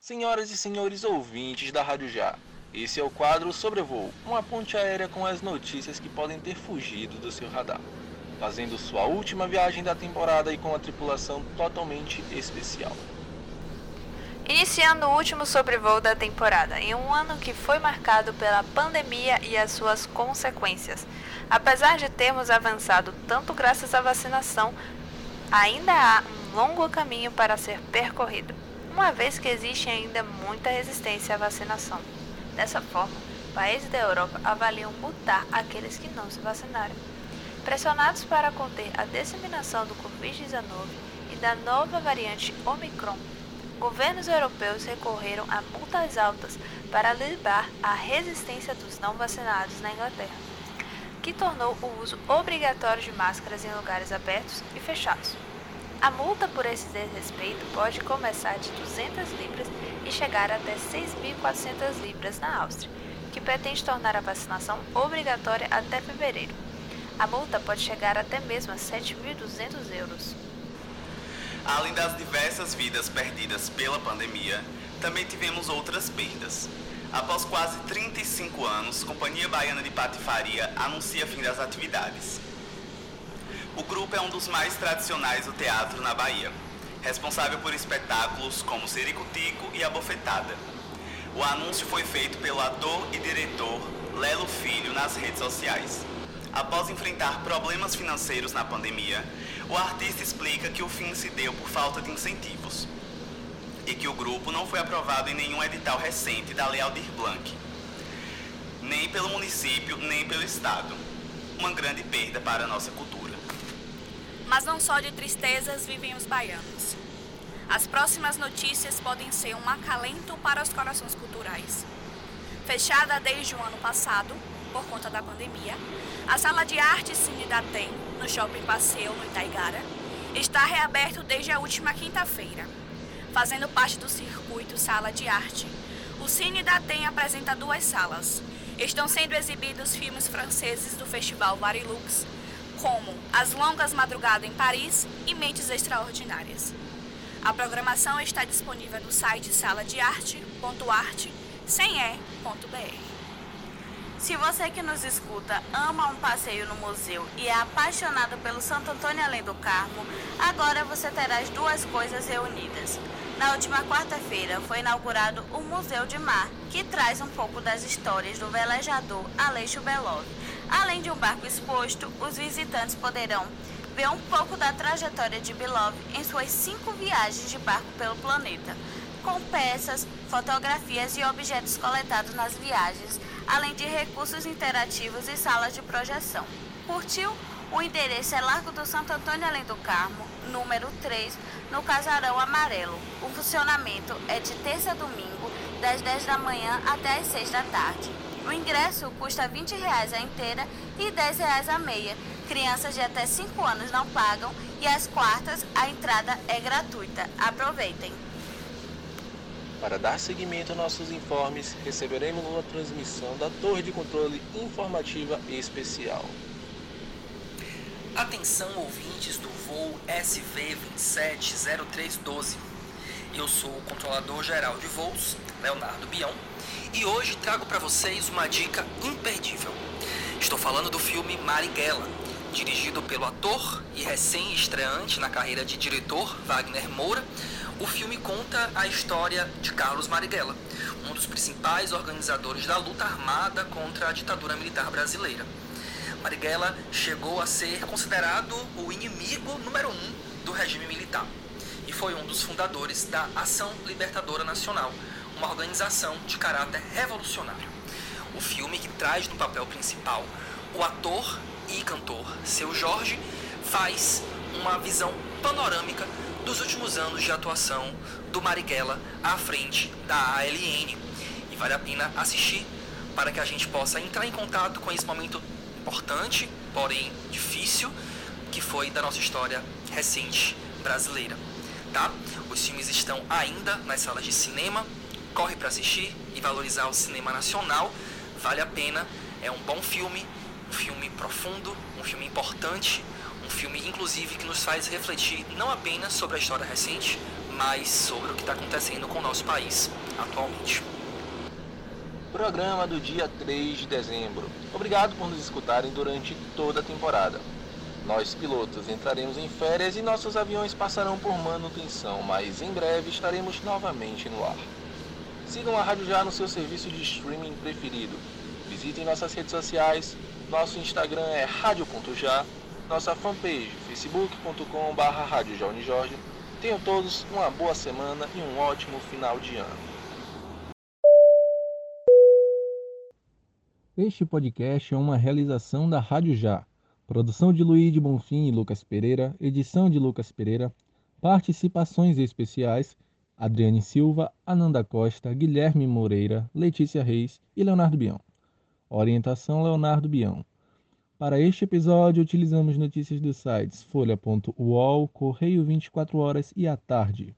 Senhoras e senhores ouvintes da Rádio Já, esse é o quadro Sobrevoo, uma ponte aérea com as notícias que podem ter fugido do seu radar, fazendo sua última viagem da temporada e com a tripulação totalmente especial. Iniciando o último sobrevoo da temporada, em um ano que foi marcado pela pandemia e as suas consequências. Apesar de termos avançado tanto graças à vacinação, ainda há um longo caminho para ser percorrido, uma vez que existe ainda muita resistência à vacinação. Dessa forma, países da Europa avaliam multar aqueles que não se vacinaram. Pressionados para conter a disseminação do Covid-19 e da nova variante Omicron, governos europeus recorreram a multas altas para livrar a resistência dos não vacinados na Inglaterra, que tornou o uso obrigatório de máscaras em lugares abertos e fechados. A multa por esse desrespeito pode começar de 200 libras e chegar até 6.400 libras na Áustria, que pretende tornar a vacinação obrigatória até fevereiro. A multa pode chegar até mesmo a 7.200 euros. Além das diversas vidas perdidas pela pandemia, também tivemos outras perdas. Após quase 35 anos, Companhia Baiana de Patifaria anuncia fim das atividades. O grupo é um dos mais tradicionais do teatro na Bahia, responsável por espetáculos como Sericutico e A Bofetada. O anúncio foi feito pelo ator e diretor Lelo Filho nas redes sociais. Após enfrentar problemas financeiros na pandemia, o artista explica que o fim se deu por falta de incentivos e que o grupo não foi aprovado em nenhum edital recente da Lei Aldir Blanc, nem pelo município, nem pelo Estado. Uma grande perda para a nossa cultura. Mas não só de tristezas vivem os baianos. As próximas notícias podem ser um acalento para os corações culturais. Fechada desde o ano passado, por conta da pandemia, a sala de arte Cine da Tem, no Shopping Passeio, no Itaigara, está reaberto desde a última quinta-feira. Fazendo parte do circuito Sala de Arte, o Cine da Tem apresenta duas salas. Estão sendo exibidos filmes franceses do Festival Varilux, como As Longas Madrugadas em Paris e Mentes Extraordinárias. A programação está disponível no site saladearte.arte.br. Se você que nos escuta ama um passeio no museu e é apaixonado pelo Santo Antônio Além do Carmo, agora você terá as duas coisas reunidas. Na última quarta-feira foi inaugurado o Museu de Mar, que traz um pouco das histórias do velejador Aleixo Belov. Além de um barco exposto, os visitantes poderão ver um pouco da trajetória de Belov em suas cinco viagens de barco pelo planeta, com peças, fotografias e objetos coletados nas viagens, além de recursos interativos e salas de projeção. Curtiu? O endereço é Largo do Santo Antônio Além do Carmo, número 3, no Casarão Amarelo. O funcionamento é de terça a domingo, das 10 da manhã até as 6 da tarde. O ingresso custa 20 reais a inteira e 10 reais a meia. Crianças de até 5 anos não pagam e às quartas a entrada é gratuita. Aproveitem! Para dar seguimento aos nossos informes, receberemos uma transmissão da Torre de Controle Informativa Especial. Atenção ouvintes do voo SV270312. Eu sou o controlador geral de voos, Leonardo Bião, e hoje trago para vocês uma dica imperdível. Estou falando do filme Marighella, dirigido pelo ator e recém-estreante na carreira de diretor Wagner Moura. O filme conta a história de Carlos Marighella, um dos principais organizadores da luta armada contra a ditadura militar brasileira. Marighella chegou a ser considerado o inimigo número um do regime militar e foi um dos fundadores da Ação Libertadora Nacional, uma organização de caráter revolucionário. O filme que traz no papel principal o ator e cantor Seu Jorge faz uma visão panorâmica dos últimos anos de atuação do Marighella à frente da ALN. E vale a pena assistir para que a gente possa entrar em contato com esse momento importante, porém difícil, que foi da nossa história recente brasileira. Tá? Os filmes estão ainda nas salas de cinema, corre para assistir e valorizar o cinema nacional, vale a pena, é um bom filme, um filme profundo, um filme importante, Um filme, inclusive, que nos faz refletir não apenas sobre a história recente, mas sobre o que está acontecendo com o nosso país atualmente. Programa do dia 3 de dezembro. Obrigado por nos escutarem durante toda a temporada. Nós, pilotos, entraremos em férias e nossos aviões passarão por manutenção, mas em breve estaremos novamente no ar. Sigam a Rádio Já no seu serviço de streaming preferido. Visitem nossas redes sociais. Nosso Instagram é rádio.já. Nossa fanpage facebook.com.br Jorge. Tenham todos uma boa semana e um ótimo final de ano. Este podcast é uma realização da Rádio Já Produção de Luiz de Bonfim e Lucas Pereira, edição de Lucas Pereira, participações especiais Adriane Silva, Ananda Costa, Guilherme Moreira, Letícia Reis e Leonardo Bião. Orientação Leonardo Bião. Para este episódio, utilizamos notícias dos sites folha.uol, Correio 24 Horas e A Tarde.